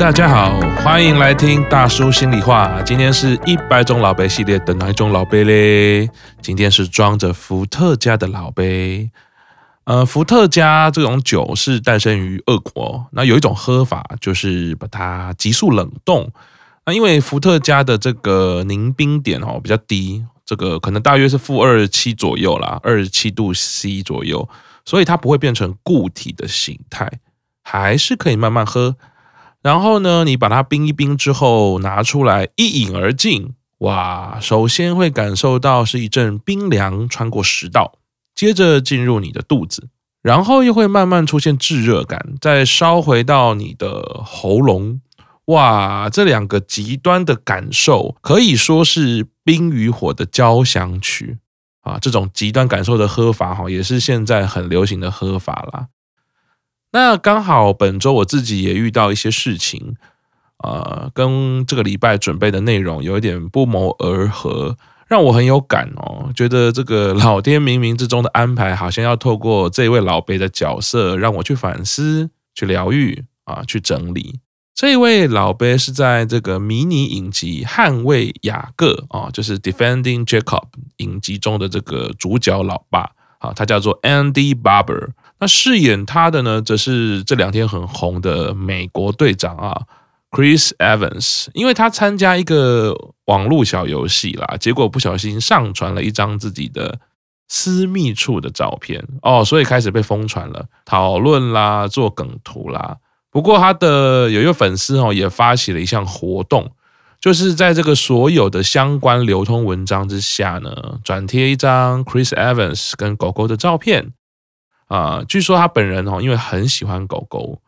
大家好，欢迎来听大叔心里话。今天是一百种老杯系列的哪一种老杯嘞？今天是装着伏特加的老杯。呃，伏特加这种酒是诞生于俄国。那有一种喝法就是把它急速冷冻。那因为伏特加的这个凝冰点哦比较低，这个可能大约是负二十七左右啦，二十七度 C 左右，所以它不会变成固体的形态，还是可以慢慢喝。然后呢，你把它冰一冰之后拿出来一饮而尽，哇！首先会感受到是一阵冰凉穿过食道，接着进入你的肚子，然后又会慢慢出现炙热感，再烧回到你的喉咙，哇！这两个极端的感受可以说是冰与火的交响曲啊！这种极端感受的喝法哈，也是现在很流行的喝法啦。那刚好本周我自己也遇到一些事情，呃，跟这个礼拜准备的内容有一点不谋而合，让我很有感哦。觉得这个老天冥冥之中的安排，好像要透过这位老杯的角色，让我去反思、去疗愈啊、去整理。这位老杯是在这个迷你影集《捍卫雅各》啊，就是《Defending Jacob》影集中的这个主角老爸啊，他叫做 Andy Barber。那饰演他的呢，则是这两天很红的美国队长啊，Chris Evans。因为他参加一个网络小游戏啦，结果不小心上传了一张自己的私密处的照片哦，所以开始被疯传了，讨论啦，做梗图啦。不过他的有一个粉丝哦，也发起了一项活动，就是在这个所有的相关流通文章之下呢，转贴一张 Chris Evans 跟狗狗的照片。啊，据说他本人哦，因为很喜欢狗狗，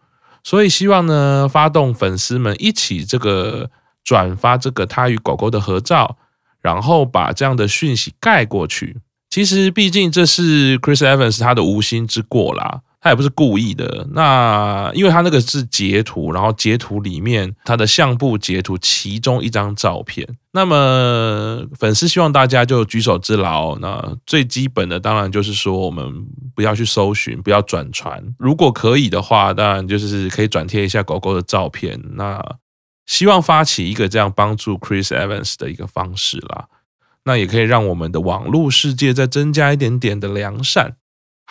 所以希望呢，发动粉丝们一起这个转发这个他与狗狗的合照，然后把这样的讯息盖过去。其实，毕竟这是 Chris Evans 他的无心之过啦。他也不是故意的，那因为他那个是截图，然后截图里面他的相簿截图其中一张照片，那么粉丝希望大家就举手之劳，那最基本的当然就是说我们不要去搜寻，不要转传，如果可以的话，当然就是可以转贴一下狗狗的照片，那希望发起一个这样帮助 Chris Evans 的一个方式啦，那也可以让我们的网络世界再增加一点点的良善。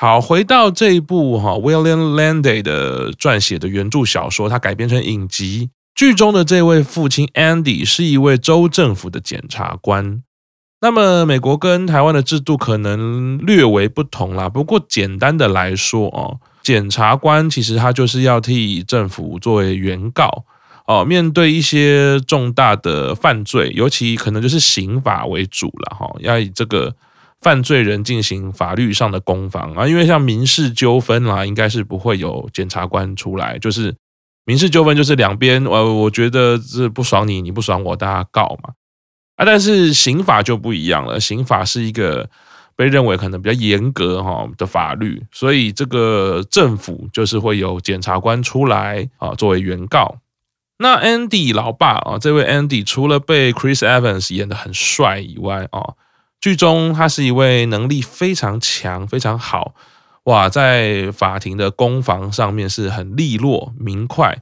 好，回到这一部哈，William Landay 的撰写的原著小说，它改编成影集。剧中的这位父亲 Andy 是一位州政府的检察官。那么，美国跟台湾的制度可能略为不同啦。不过，简单的来说哦，检察官其实他就是要替政府作为原告哦，面对一些重大的犯罪，尤其可能就是刑法为主了哈，要以这个。犯罪人进行法律上的攻防啊，因为像民事纠纷啦，应该是不会有检察官出来。就是民事纠纷，就是两边，呃，我觉得是不爽你，你不爽我，大家告嘛。啊，但是刑法就不一样了，刑法是一个被认为可能比较严格哈的法律，所以这个政府就是会有检察官出来啊作为原告。那 Andy 老爸啊，这位 Andy 除了被 Chris Evans 演得很帅以外啊。剧中他是一位能力非常强、非常好，哇，在法庭的攻防上面是很利落、明快，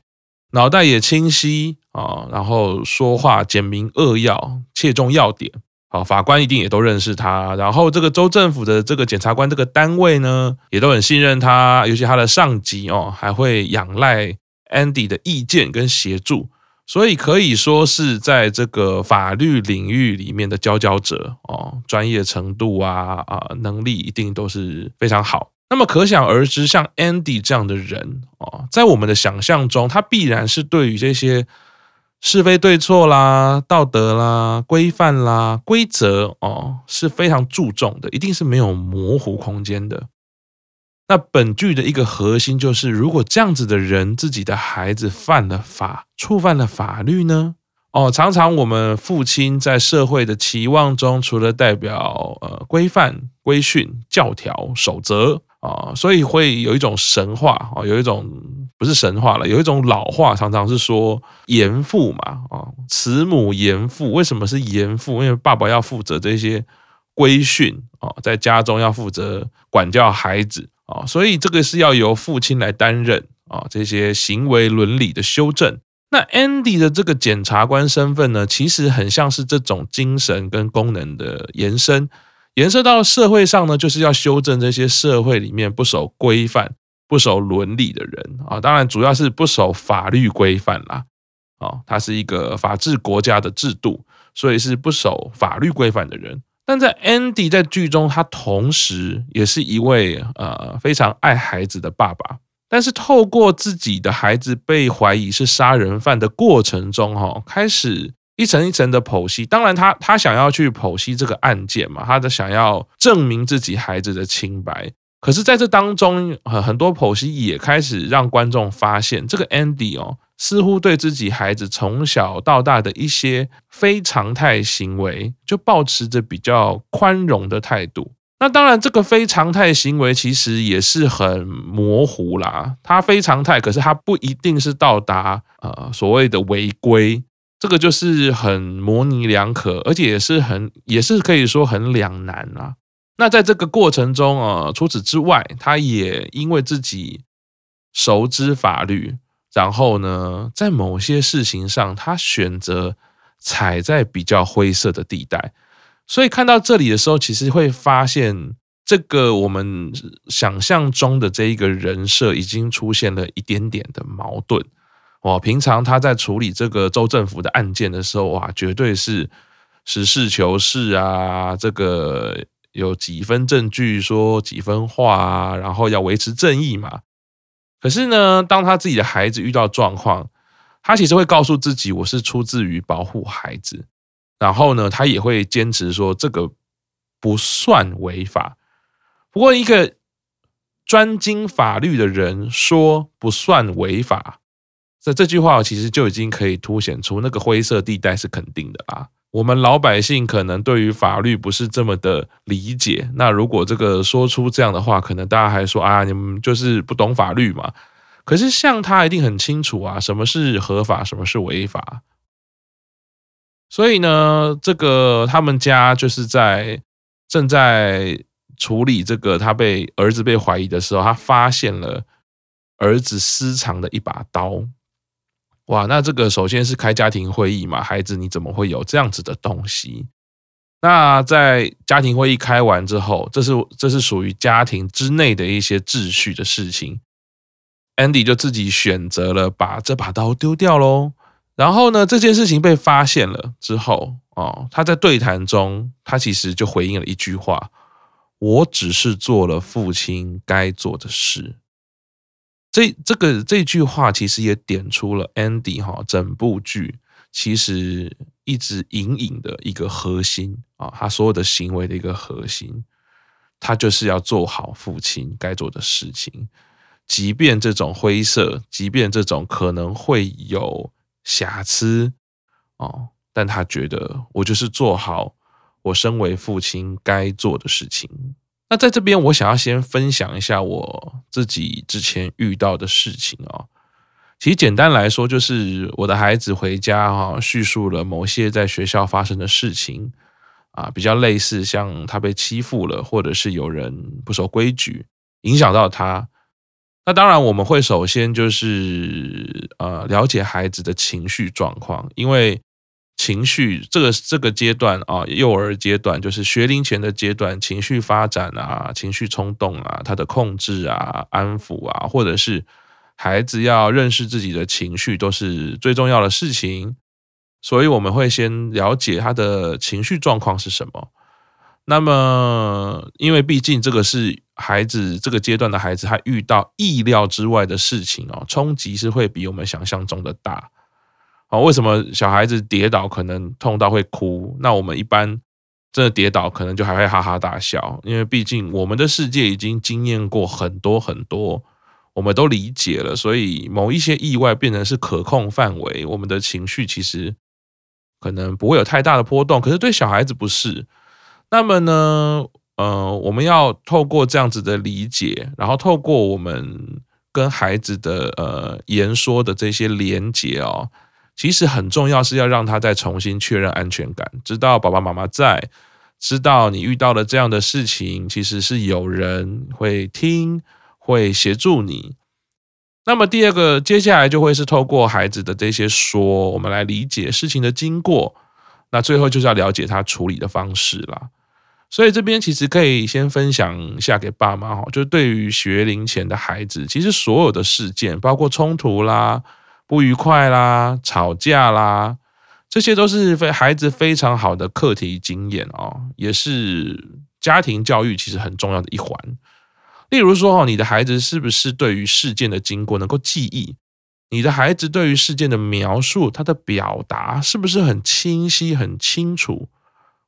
脑袋也清晰啊，然后说话简明扼要、切中要点，好，法官一定也都认识他，然后这个州政府的这个检察官这个单位呢，也都很信任他，尤其他的上级哦，还会仰赖 Andy 的意见跟协助。所以可以说是在这个法律领域里面的佼佼者哦，专业程度啊啊，能力一定都是非常好。那么可想而知，像 Andy 这样的人哦，在我们的想象中，他必然是对于这些是非对错啦、道德啦、规范啦、规则哦，是非常注重的，一定是没有模糊空间的。那本剧的一个核心就是，如果这样子的人自己的孩子犯了法，触犯了法律呢？哦，常常我们父亲在社会的期望中，除了代表呃规范、规训、教条、守则啊，所以会有一种神话啊，有一种不是神话了，有一种老话，常常是说严父嘛啊，慈母严父。为什么是严父？因为爸爸要负责这些规训啊，在家中要负责管教孩子。啊，所以这个是要由父亲来担任啊，这些行为伦理的修正那 Andy 的这个检察官身份呢，其实很像是这种精神跟功能的延伸，延伸到社会上呢，就是要修正这些社会里面不守规范、不守伦理的人啊。当然，主要是不守法律规范啦。啊，它是一个法治国家的制度，所以是不守法律规范的人。但在 Andy 在剧中，他同时也是一位呃非常爱孩子的爸爸。但是透过自己的孩子被怀疑是杀人犯的过程中，哈，开始一层一层的剖析。当然他，他他想要去剖析这个案件嘛，他的想要证明自己孩子的清白。可是，在这当中，很很多剖析也开始让观众发现，这个 Andy 哦，似乎对自己孩子从小到大的一些非常态行为，就抱持着比较宽容的态度。那当然，这个非常态行为其实也是很模糊啦。它非常态，可是它不一定是到达呃所谓的违规，这个就是很模棱两可，而且也是很也是可以说很两难啊。那在这个过程中啊，除此之外，他也因为自己熟知法律，然后呢，在某些事情上，他选择踩在比较灰色的地带。所以看到这里的时候，其实会发现，这个我们想象中的这一个人设已经出现了一点点的矛盾。哇，平常他在处理这个州政府的案件的时候，哇，绝对是实事求是啊，这个有几分证据说几分话啊，然后要维持正义嘛。可是呢，当他自己的孩子遇到状况，他其实会告诉自己，我是出自于保护孩子。然后呢，他也会坚持说这个不算违法。不过，一个专精法律的人说不算违法，这这句话其实就已经可以凸显出那个灰色地带是肯定的啦。我们老百姓可能对于法律不是这么的理解。那如果这个说出这样的话，可能大家还说啊，你们就是不懂法律嘛。可是像他一定很清楚啊，什么是合法，什么是违法。所以呢，这个他们家就是在正在处理这个他被儿子被怀疑的时候，他发现了儿子私藏的一把刀。哇，那这个首先是开家庭会议嘛，孩子你怎么会有这样子的东西？那在家庭会议开完之后，这是这是属于家庭之内的一些秩序的事情，Andy 就自己选择了把这把刀丢掉喽。然后呢，这件事情被发现了之后，哦，他在对谈中，他其实就回应了一句话：“我只是做了父亲该做的事。”这这个这句话其实也点出了 Andy 哈整部剧其实一直隐隐的一个核心啊，他所有的行为的一个核心，他就是要做好父亲该做的事情，即便这种灰色，即便这种可能会有。瑕疵哦，但他觉得我就是做好我身为父亲该做的事情。那在这边，我想要先分享一下我自己之前遇到的事情哦。其实简单来说，就是我的孩子回家哈，叙述了某些在学校发生的事情啊，比较类似像他被欺负了，或者是有人不守规矩，影响到他。那当然，我们会首先就是呃了解孩子的情绪状况，因为情绪这个这个阶段啊，幼儿阶段就是学龄前的阶段，情绪发展啊，情绪冲动啊，他的控制啊、安抚啊，或者是孩子要认识自己的情绪，都是最重要的事情。所以我们会先了解他的情绪状况是什么。那么，因为毕竟这个是孩子这个阶段的孩子，他遇到意料之外的事情哦，冲击是会比我们想象中的大。哦，为什么小孩子跌倒可能痛到会哭？那我们一般真的跌倒可能就还会哈哈大笑，因为毕竟我们的世界已经经验过很多很多，我们都理解了，所以某一些意外变成是可控范围，我们的情绪其实可能不会有太大的波动。可是对小孩子不是。那么呢，呃，我们要透过这样子的理解，然后透过我们跟孩子的呃言说的这些连结哦，其实很重要是要让他再重新确认安全感，知道爸爸妈妈在，知道你遇到了这样的事情，其实是有人会听，会协助你。那么第二个，接下来就会是透过孩子的这些说，我们来理解事情的经过。那最后就是要了解他处理的方式啦。所以这边其实可以先分享一下给爸妈哈，就是对于学龄前的孩子，其实所有的事件，包括冲突啦、不愉快啦、吵架啦，这些都是非孩子非常好的课题经验哦，也是家庭教育其实很重要的一环。例如说哦，你的孩子是不是对于事件的经过能够记忆？你的孩子对于事件的描述，他的表达是不是很清晰、很清楚？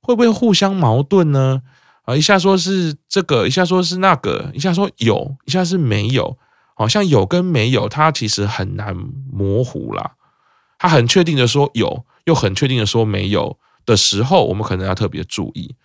会不会互相矛盾呢？啊，一下说是这个，一下说是那个，一下说有，一下是没有。好像有跟没有，它其实很难模糊啦。他很确定的说有，又很确定的说没有的时候，我们可能要特别注意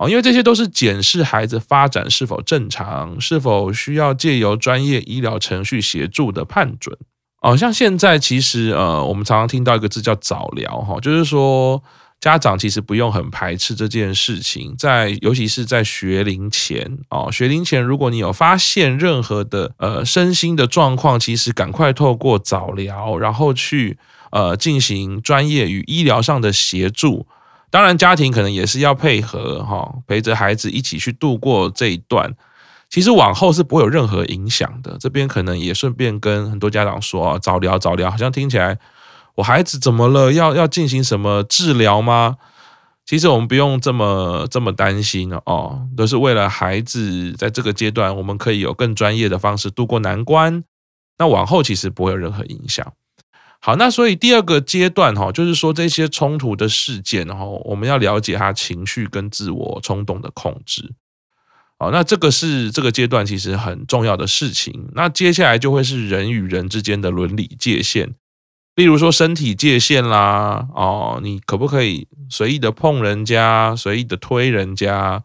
哦，因为这些都是检视孩子发展是否正常，是否需要借由专业医疗程序协助的判准。哦，像现在其实呃，我们常常听到一个字叫早疗哈，就是说。家长其实不用很排斥这件事情，在尤其是在学龄前哦，学龄前如果你有发现任何的呃身心的状况，其实赶快透过早疗，然后去呃进行专业与医疗上的协助。当然，家庭可能也是要配合哈，陪着孩子一起去度过这一段。其实往后是不会有任何影响的。这边可能也顺便跟很多家长说，早疗早疗，好像听起来。我孩子怎么了？要要进行什么治疗吗？其实我们不用这么这么担心哦，都是为了孩子在这个阶段，我们可以有更专业的方式度过难关。那往后其实不会有任何影响。好，那所以第二个阶段哈，就是说这些冲突的事件哈，我们要了解他情绪跟自我冲动的控制。好，那这个是这个阶段其实很重要的事情。那接下来就会是人与人之间的伦理界限。例如说身体界限啦，哦，你可不可以随意的碰人家，随意的推人家？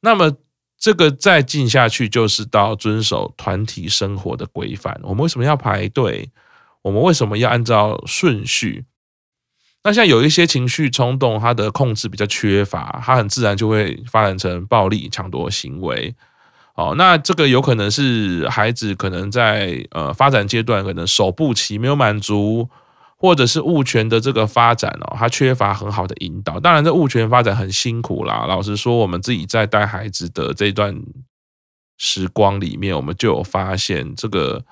那么这个再进下去，就是到遵守团体生活的规范。我们为什么要排队？我们为什么要按照顺序？那像有一些情绪冲动，它的控制比较缺乏，它很自然就会发展成暴力抢夺行为。哦，那这个有可能是孩子可能在呃发展阶段，可能手部期没有满足，或者是物权的这个发展哦，他缺乏很好的引导。当然，这物权发展很辛苦啦。老实说，我们自己在带孩子的这段时光里面，我们就有发现，这个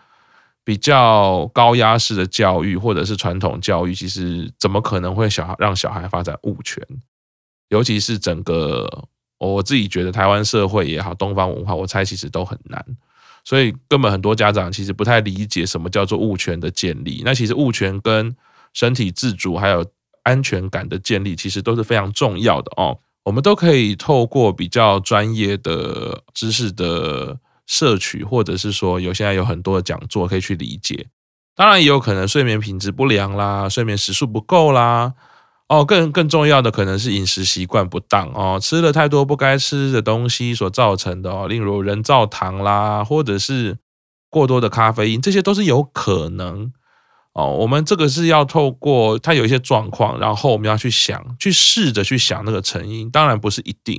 比较高压式的教育，或者是传统教育，其实怎么可能会小孩让小孩发展物权？尤其是整个。我自己觉得台湾社会也好，东方文化，我猜其实都很难，所以根本很多家长其实不太理解什么叫做物权的建立。那其实物权跟身体自主还有安全感的建立，其实都是非常重要的哦。我们都可以透过比较专业的知识的摄取，或者是说有现在有很多的讲座可以去理解。当然也有可能睡眠品质不良啦，睡眠时数不够啦。哦，更更重要的可能是饮食习惯不当哦，吃了太多不该吃的东西所造成的哦，例如人造糖啦，或者是过多的咖啡因，这些都是有可能哦。我们这个是要透过它有一些状况，然后我们要去想，去试着去想那个成因，当然不是一定。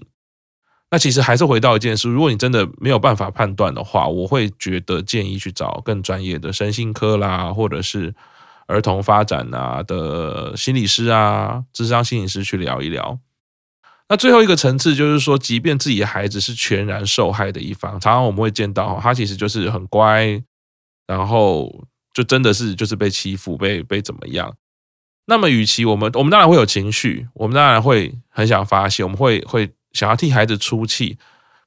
那其实还是回到一件事，如果你真的没有办法判断的话，我会觉得建议去找更专业的身心科啦，或者是。儿童发展啊的心理师啊，智商心理师去聊一聊。那最后一个层次就是说，即便自己的孩子是全然受害的一方，常常我们会见到他其实就是很乖，然后就真的是就是被欺负、被被怎么样。那么，与其我们我们当然会有情绪，我们当然会很想发泄，我们会会想要替孩子出气。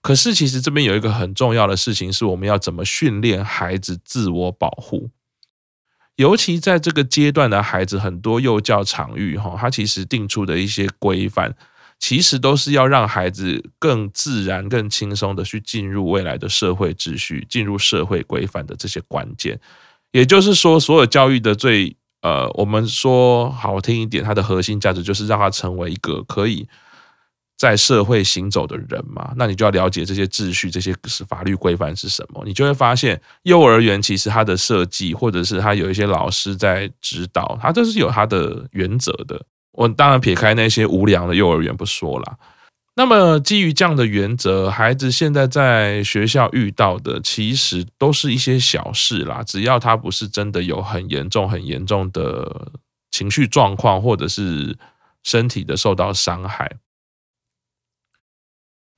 可是，其实这边有一个很重要的事情，是我们要怎么训练孩子自我保护。尤其在这个阶段的孩子，很多幼教场域哈，它其实定出的一些规范，其实都是要让孩子更自然、更轻松的去进入未来的社会秩序，进入社会规范的这些关键。也就是说，所有教育的最呃，我们说好听一点，它的核心价值就是让他成为一个可以。在社会行走的人嘛，那你就要了解这些秩序，这些是法律规范是什么。你就会发现，幼儿园其实它的设计，或者是它有一些老师在指导，它都是有它的原则的。我当然撇开那些无良的幼儿园不说啦。那么基于这样的原则，孩子现在在学校遇到的其实都是一些小事啦，只要他不是真的有很严重、很严重的情绪状况，或者是身体的受到伤害。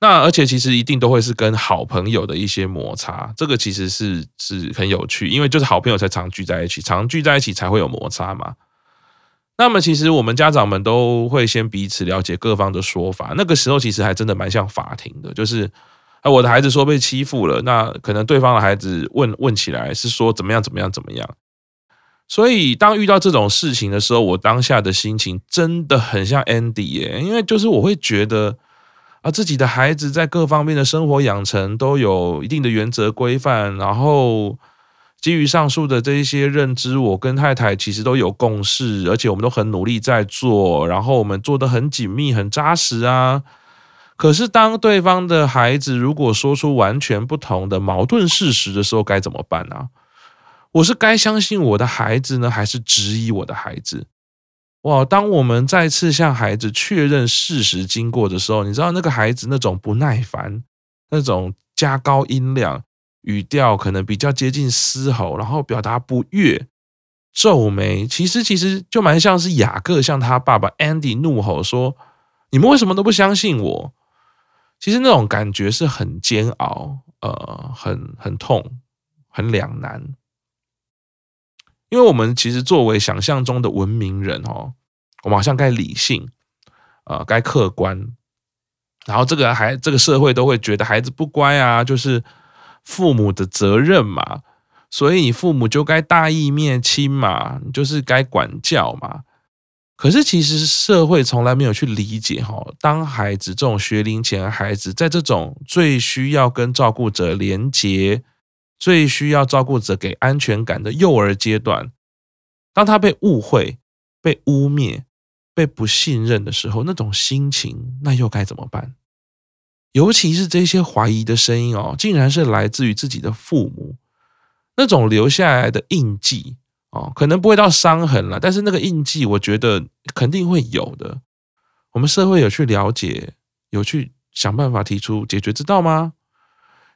那而且其实一定都会是跟好朋友的一些摩擦，这个其实是是很有趣，因为就是好朋友才常聚在一起，常聚在一起才会有摩擦嘛。那么其实我们家长们都会先彼此了解各方的说法，那个时候其实还真的蛮像法庭的，就是啊我的孩子说被欺负了，那可能对方的孩子问问起来是说怎么样怎么样怎么样。所以当遇到这种事情的时候，我当下的心情真的很像 Andy 耶，因为就是我会觉得。而自己的孩子在各方面的生活养成都有一定的原则规范，然后基于上述的这一些认知，我跟太太其实都有共识，而且我们都很努力在做，然后我们做得很紧密、很扎实啊。可是当对方的孩子如果说出完全不同的矛盾事实的时候，该怎么办呢？我是该相信我的孩子呢，还是质疑我的孩子？哇！当我们再次向孩子确认事实经过的时候，你知道那个孩子那种不耐烦，那种加高音量、语调可能比较接近嘶吼，然后表达不悦、皱眉，其实其实就蛮像是雅各向他爸爸 Andy 怒吼说：“你们为什么都不相信我？”其实那种感觉是很煎熬，呃，很很痛，很两难。因为我们其实作为想象中的文明人哦，我们好像该理性，呃，该客观，然后这个孩这个社会都会觉得孩子不乖啊，就是父母的责任嘛，所以你父母就该大义灭亲嘛，就是该管教嘛。可是其实社会从来没有去理解哈，当孩子这种学龄前孩子在这种最需要跟照顾者连接。最需要照顾者给安全感的幼儿阶段，当他被误会、被污蔑、被不信任的时候，那种心情，那又该怎么办？尤其是这些怀疑的声音哦，竟然是来自于自己的父母，那种留下来的印记哦，可能不会到伤痕了，但是那个印记，我觉得肯定会有的。我们社会有去了解，有去想办法提出解决之道吗？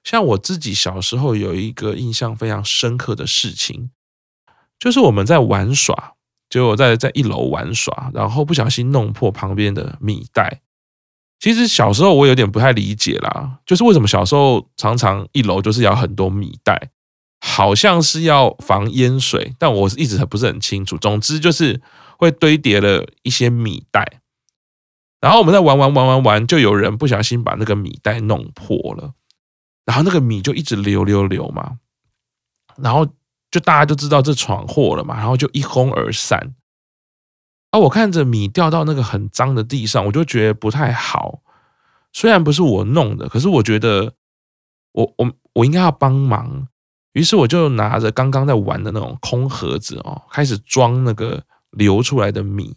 像我自己小时候有一个印象非常深刻的事情，就是我们在玩耍，就我在在一楼玩耍，然后不小心弄破旁边的米袋。其实小时候我有点不太理解啦，就是为什么小时候常常一楼就是要很多米袋，好像是要防淹水，但我一直还不是很清楚。总之就是会堆叠了一些米袋，然后我们在玩玩玩玩玩，就有人不小心把那个米袋弄破了。然后那个米就一直流流流嘛，然后就大家就知道这闯祸了嘛，然后就一哄而散。啊我看着米掉到那个很脏的地上，我就觉得不太好。虽然不是我弄的，可是我觉得我我我应该要帮忙。于是我就拿着刚刚在玩的那种空盒子哦，开始装那个流出来的米。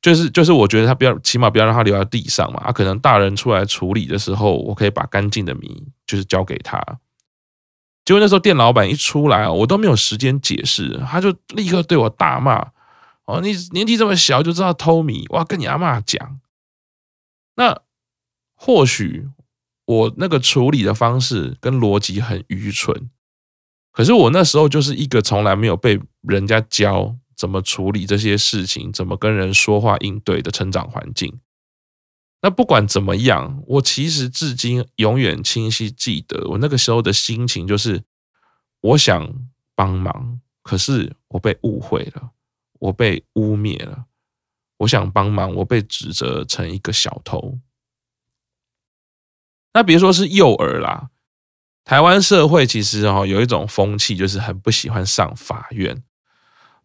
就是就是，我觉得他不要，起码不要让他留在地上嘛。啊，可能大人出来处理的时候，我可以把干净的米就是交给他。结果那时候店老板一出来，我都没有时间解释，他就立刻对我大骂：“哦，你年纪这么小就知道偷米，我要跟你阿嬷讲。”那或许我那个处理的方式跟逻辑很愚蠢，可是我那时候就是一个从来没有被人家教。怎么处理这些事情？怎么跟人说话应对的成长环境？那不管怎么样，我其实至今永远清晰记得我那个时候的心情，就是我想帮忙，可是我被误会了，我被污蔑了。我想帮忙，我被指责成一个小偷。那别说是幼儿啦，台湾社会其实哦有一种风气，就是很不喜欢上法院。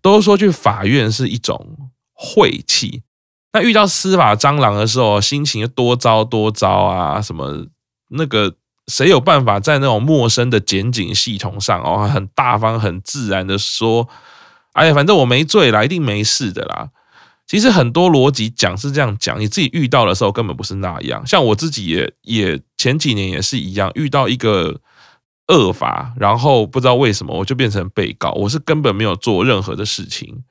都说去法院是一种晦气，那遇到司法蟑螂的时候，心情多糟多糟啊！什么那个谁有办法在那种陌生的检警系统上哦，很大方、很自然的说：“哎呀，反正我没罪啦，一定没事的啦。”其实很多逻辑讲是这样讲，你自己遇到的时候根本不是那样。像我自己也也前几年也是一样，遇到一个。恶法，然后不知道为什么我就变成被告，我是根本没有做任何的事情。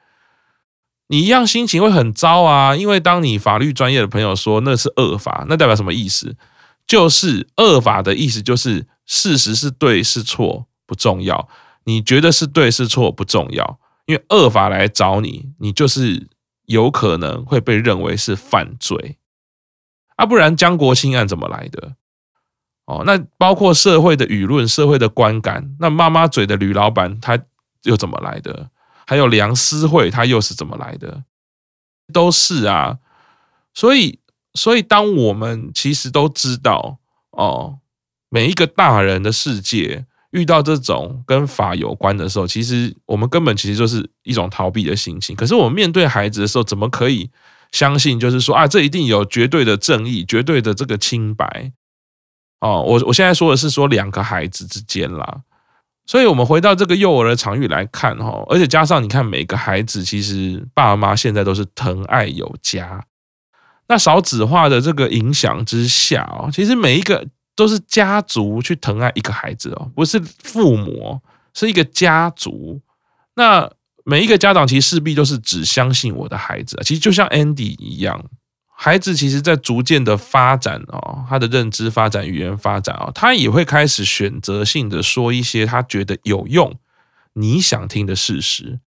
你一样心情会很糟啊。因为当你法律专业的朋友说那是恶法，那代表什么意思？就是恶法的意思就是事实是对是错不重要，你觉得是对是错不重要，因为恶法来找你，你就是有可能会被认为是犯罪。啊，不然江国庆案怎么来的？哦，那包括社会的舆论、社会的观感，那妈妈嘴的吕老板他又怎么来的？还有梁思慧他又是怎么来的？都是啊，所以，所以当我们其实都知道哦，每一个大人的世界遇到这种跟法有关的时候，其实我们根本其实就是一种逃避的心情。可是我们面对孩子的时候，怎么可以相信？就是说啊，这一定有绝对的正义，绝对的这个清白。哦，我我现在说的是说两个孩子之间啦，所以我们回到这个幼儿的场域来看哈，而且加上你看每个孩子其实爸妈现在都是疼爱有加，那少子化的这个影响之下哦，其实每一个都是家族去疼爱一个孩子哦，不是父母，是一个家族。那每一个家长其实势必都是只相信我的孩子，其实就像 Andy 一样。孩子其实，在逐渐的发展哦，他的认知发展、语言发展哦，他也会开始选择性的说一些他觉得有用、你想听的事实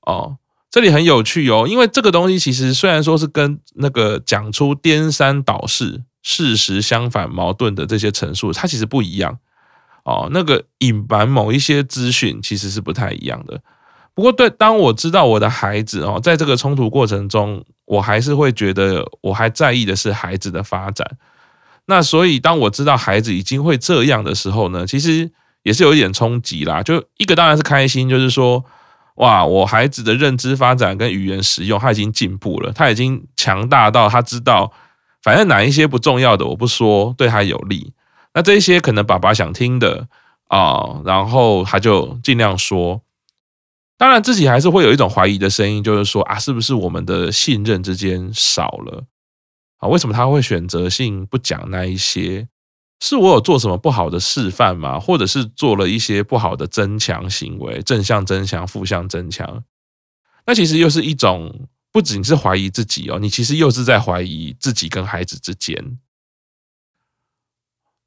哦。这里很有趣哦，因为这个东西其实虽然说是跟那个讲出颠三倒四、事实相反、矛盾的这些陈述，它其实不一样哦。那个隐瞒某一些资讯，其实是不太一样的。不过，对，当我知道我的孩子哦，在这个冲突过程中，我还是会觉得，我还在意的是孩子的发展。那所以，当我知道孩子已经会这样的时候呢，其实也是有一点冲击啦。就一个当然是开心，就是说，哇，我孩子的认知发展跟语言使用，他已经进步了，他已经强大到他知道，反正哪一些不重要的我不说，对他有利。那这些可能爸爸想听的啊，然后他就尽量说。当然，自己还是会有一种怀疑的声音，就是说啊，是不是我们的信任之间少了啊？为什么他会选择性不讲那一些？是我有做什么不好的示范吗？或者是做了一些不好的增强行为，正向增强、负向增强？那其实又是一种不仅是怀疑自己哦，你其实又是在怀疑自己跟孩子之间。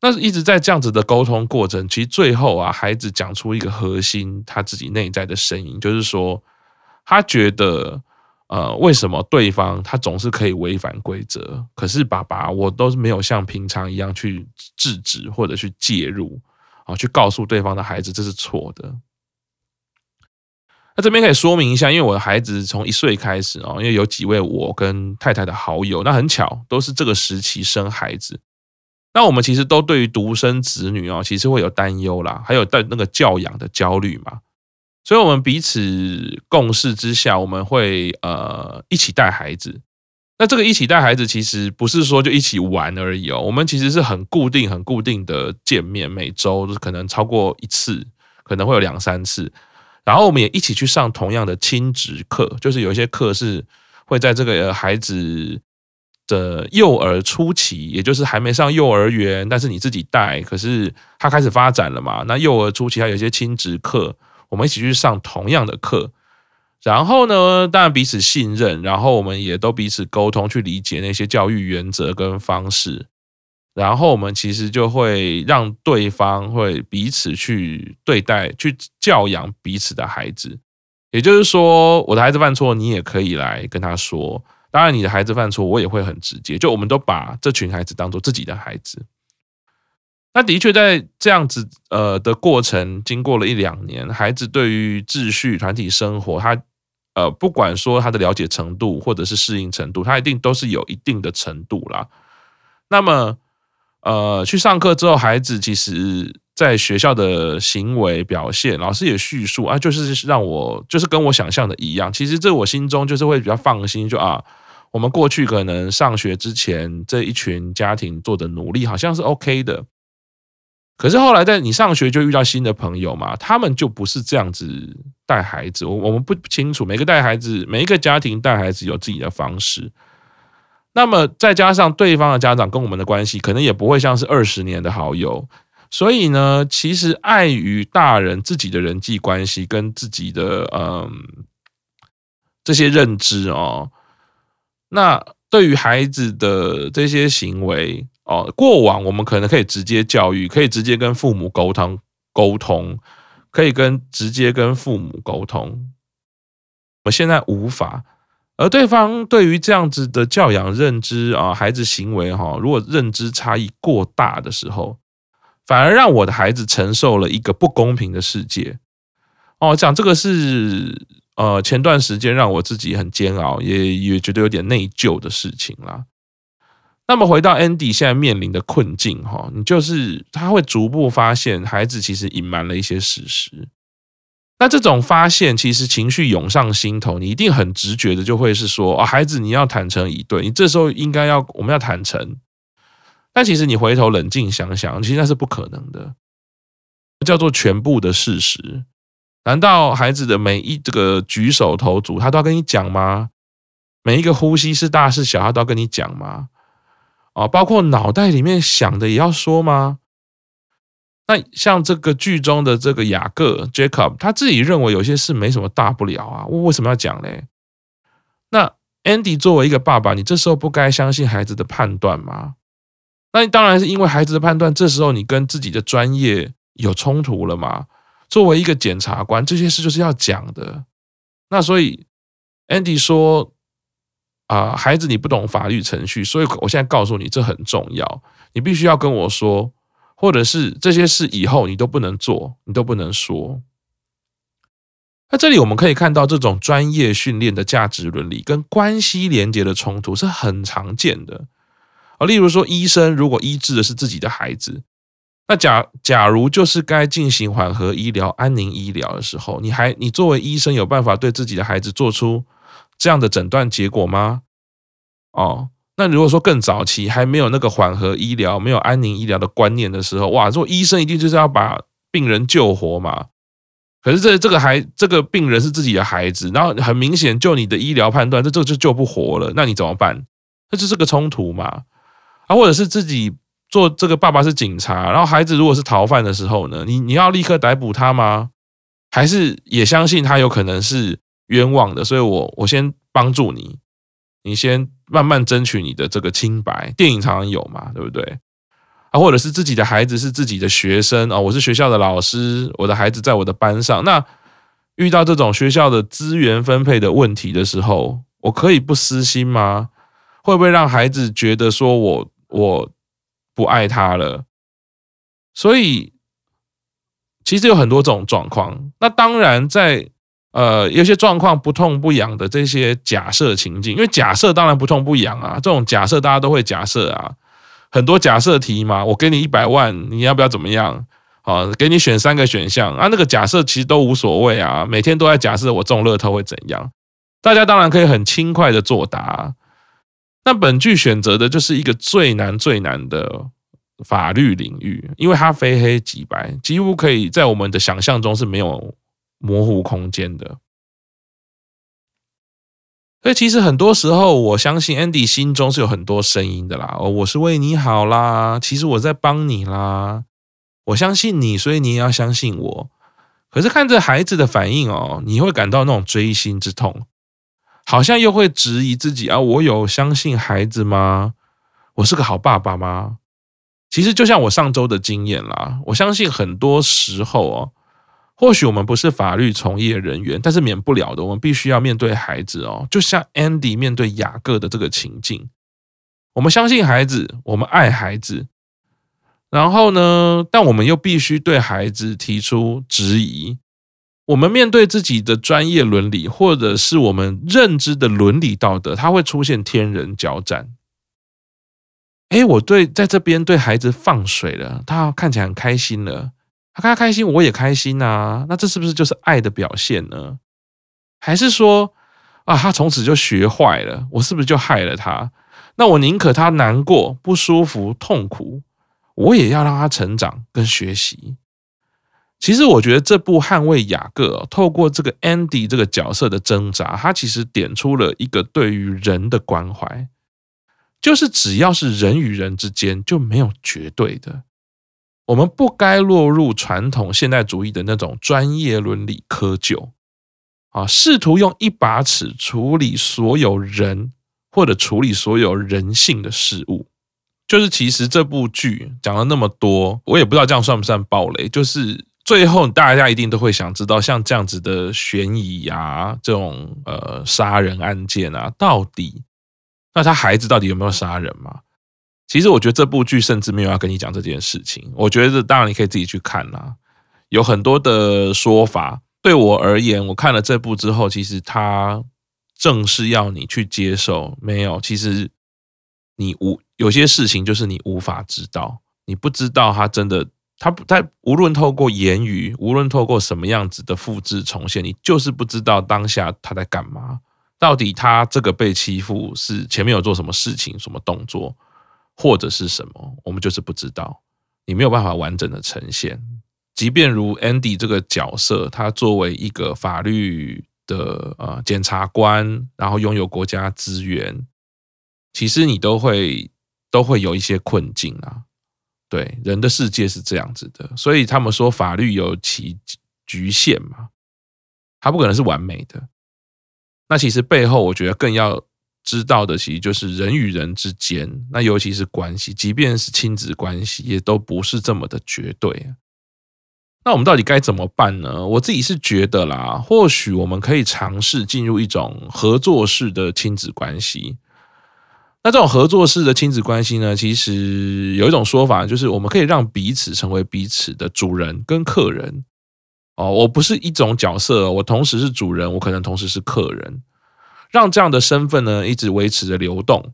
但是一直在这样子的沟通过程，其实最后啊，孩子讲出一个核心他自己内在的声音，就是说，他觉得，呃，为什么对方他总是可以违反规则，可是爸爸我都是没有像平常一样去制止或者去介入啊，去告诉对方的孩子这是错的。那这边可以说明一下，因为我的孩子从一岁开始哦，因为有几位我跟太太的好友，那很巧都是这个时期生孩子。那我们其实都对于独生子女哦，其实会有担忧啦，还有带那个教养的焦虑嘛，所以我们彼此共事之下，我们会呃一起带孩子。那这个一起带孩子，其实不是说就一起玩而已哦，我们其实是很固定、很固定的见面，每周可能超过一次，可能会有两三次。然后我们也一起去上同样的亲职课，就是有一些课是会在这个孩子。的幼儿初期，也就是还没上幼儿园，但是你自己带，可是他开始发展了嘛？那幼儿初期还有一些亲职课，我们一起去上同样的课，然后呢，当然彼此信任，然后我们也都彼此沟通，去理解那些教育原则跟方式，然后我们其实就会让对方会彼此去对待，去教养彼此的孩子。也就是说，我的孩子犯错，你也可以来跟他说。当然，你的孩子犯错，我也会很直接。就我们都把这群孩子当做自己的孩子。那的确，在这样子呃的过程，经过了一两年，孩子对于秩序、团体生活，他呃不管说他的了解程度或者是适应程度，他一定都是有一定的程度啦。那么呃去上课之后，孩子其实在学校的行为表现，老师也叙述啊，就是让我就是跟我想象的一样。其实这我心中就是会比较放心，就啊。我们过去可能上学之前这一群家庭做的努力好像是 OK 的，可是后来在你上学就遇到新的朋友嘛，他们就不是这样子带孩子。我我们不清楚每个带孩子，每一个家庭带孩子有自己的方式。那么再加上对方的家长跟我们的关系，可能也不会像是二十年的好友。所以呢，其实碍于大人自己的人际关系跟自己的嗯。这些认知哦。那对于孩子的这些行为哦，过往我们可能可以直接教育，可以直接跟父母沟通沟通，可以跟直接跟父母沟通。我现在无法，而对方对于这样子的教养认知啊，孩子行为哈，如果认知差异过大的时候，反而让我的孩子承受了一个不公平的世界。哦，讲这个是呃前段时间让我自己很煎熬，也也觉得有点内疚的事情啦。那么回到 Andy 现在面临的困境哈，你就是他会逐步发现孩子其实隐瞒了一些事实。那这种发现，其实情绪涌上心头，你一定很直觉的就会是说啊，孩子，你要坦诚以对，你这时候应该要我们要坦诚。但其实你回头冷静想想，其实那是不可能的，叫做全部的事实。难道孩子的每一这个举手投足，他都要跟你讲吗？每一个呼吸是大是小，他都要跟你讲吗？啊，包括脑袋里面想的也要说吗？那像这个剧中的这个雅各 Jacob，他自己认为有些事没什么大不了啊，我为什么要讲嘞？那 Andy 作为一个爸爸，你这时候不该相信孩子的判断吗？那当然是因为孩子的判断，这时候你跟自己的专业有冲突了嘛？作为一个检察官，这些事就是要讲的。那所以 Andy 说啊，孩子你不懂法律程序，所以我现在告诉你，这很重要，你必须要跟我说。或者是这些事以后你都不能做，你都不能说。那这里我们可以看到，这种专业训练的价值伦理跟关系连接的冲突是很常见的啊。例如说，医生如果医治的是自己的孩子，那假假如就是该进行缓和医疗、安宁医疗的时候，你还你作为医生有办法对自己的孩子做出这样的诊断结果吗？哦。那如果说更早期还没有那个缓和医疗、没有安宁医疗的观念的时候，哇，做医生一定就是要把病人救活嘛。可是这这个孩这个病人是自己的孩子，然后很明显就你的医疗判断，这这就救不活了，那你怎么办？那就是个冲突嘛。啊，或者是自己做这个爸爸是警察，然后孩子如果是逃犯的时候呢，你你要立刻逮捕他吗？还是也相信他有可能是冤枉的，所以我我先帮助你。你先慢慢争取你的这个清白，电影常常有嘛，对不对？啊，或者是自己的孩子是自己的学生啊，我是学校的老师，我的孩子在我的班上，那遇到这种学校的资源分配的问题的时候，我可以不私心吗？会不会让孩子觉得说我我不爱他了？所以其实有很多这种状况。那当然在。呃，有些状况不痛不痒的这些假设情境，因为假设当然不痛不痒啊，这种假设大家都会假设啊，很多假设题嘛，我给你一百万，你要不要怎么样？啊，给你选三个选项啊，那个假设其实都无所谓啊，每天都在假设我中乐透会怎样，大家当然可以很轻快的作答。那本剧选择的就是一个最难最难的法律领域，因为它非黑即白，几乎可以在我们的想象中是没有。模糊空间的，所以其实很多时候，我相信 Andy 心中是有很多声音的啦。哦，我是为你好啦，其实我在帮你啦。我相信你，所以你也要相信我。可是看着孩子的反应哦，你会感到那种锥心之痛，好像又会质疑自己啊，我有相信孩子吗？我是个好爸爸吗？其实就像我上周的经验啦，我相信很多时候哦。或许我们不是法律从业人员，但是免不了的，我们必须要面对孩子哦。就像 Andy 面对雅各的这个情境，我们相信孩子，我们爱孩子，然后呢，但我们又必须对孩子提出质疑。我们面对自己的专业伦理，或者是我们认知的伦理道德，它会出现天人交战。诶，我对在这边对孩子放水了，他看起来很开心了。他开开心，我也开心呐。那这是不是就是爱的表现呢？还是说啊，他从此就学坏了，我是不是就害了他？那我宁可他难过、不舒服、痛苦，我也要让他成长跟学习。其实我觉得这部《捍卫雅各》透过这个 Andy 这个角色的挣扎，他其实点出了一个对于人的关怀，就是只要是人与人之间，就没有绝对的。我们不该落入传统现代主义的那种专业伦理窠臼啊，试图用一把尺处理所有人或者处理所有人性的事物。就是其实这部剧讲了那么多，我也不知道这样算不算暴雷。就是最后大家一定都会想知道，像这样子的悬疑啊，这种呃杀人案件啊，到底那他孩子到底有没有杀人嘛？其实我觉得这部剧甚至没有要跟你讲这件事情。我觉得当然你可以自己去看啦，有很多的说法。对我而言，我看了这部之后，其实他正是要你去接受，没有，其实你无。有些事情就是你无法知道，你不知道他真的，他不，他无论透过言语，无论透过什么样子的复制重现，你就是不知道当下他在干嘛。到底他这个被欺负是前面有做什么事情、什么动作，或者是什么，我们就是不知道。你没有办法完整的呈现。即便如 Andy 这个角色，他作为一个法律的呃检察官，然后拥有国家资源，其实你都会。都会有一些困境啊，对，人的世界是这样子的，所以他们说法律有其局限嘛，它不可能是完美的。那其实背后我觉得更要知道的，其实就是人与人之间，那尤其是关系，即便是亲子关系，也都不是这么的绝对。那我们到底该怎么办呢？我自己是觉得啦，或许我们可以尝试进入一种合作式的亲子关系。那这种合作式的亲子关系呢，其实有一种说法，就是我们可以让彼此成为彼此的主人跟客人。哦，我不是一种角色，我同时是主人，我可能同时是客人，让这样的身份呢一直维持着流动。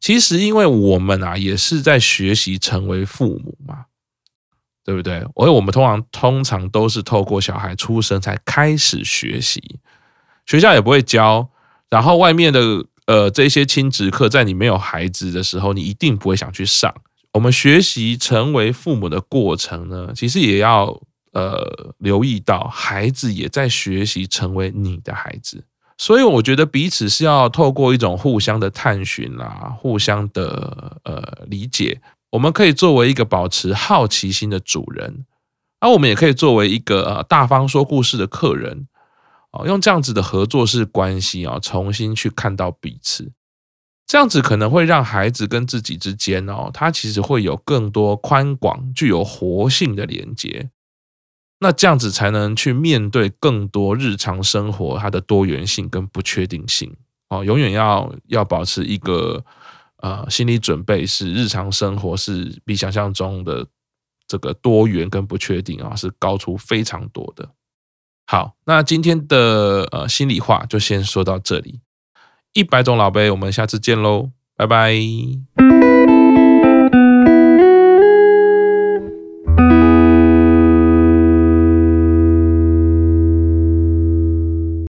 其实，因为我们啊也是在学习成为父母嘛，对不对？所以我们通常通常都是透过小孩出生才开始学习，学校也不会教，然后外面的。呃，这些亲子课在你没有孩子的时候，你一定不会想去上。我们学习成为父母的过程呢，其实也要呃留意到，孩子也在学习成为你的孩子。所以我觉得彼此是要透过一种互相的探寻啦，互相的呃理解。我们可以作为一个保持好奇心的主人，而我们也可以作为一个呃大方说故事的客人。哦，用这样子的合作式关系啊，重新去看到彼此，这样子可能会让孩子跟自己之间哦，他其实会有更多宽广、具有活性的连接。那这样子才能去面对更多日常生活它的多元性跟不确定性哦。永远要要保持一个呃心理准备，是日常生活是比想象中的这个多元跟不确定啊，是高出非常多的。好，那今天的呃心里话就先说到这里。一百种老杯，我们下次见喽，拜拜。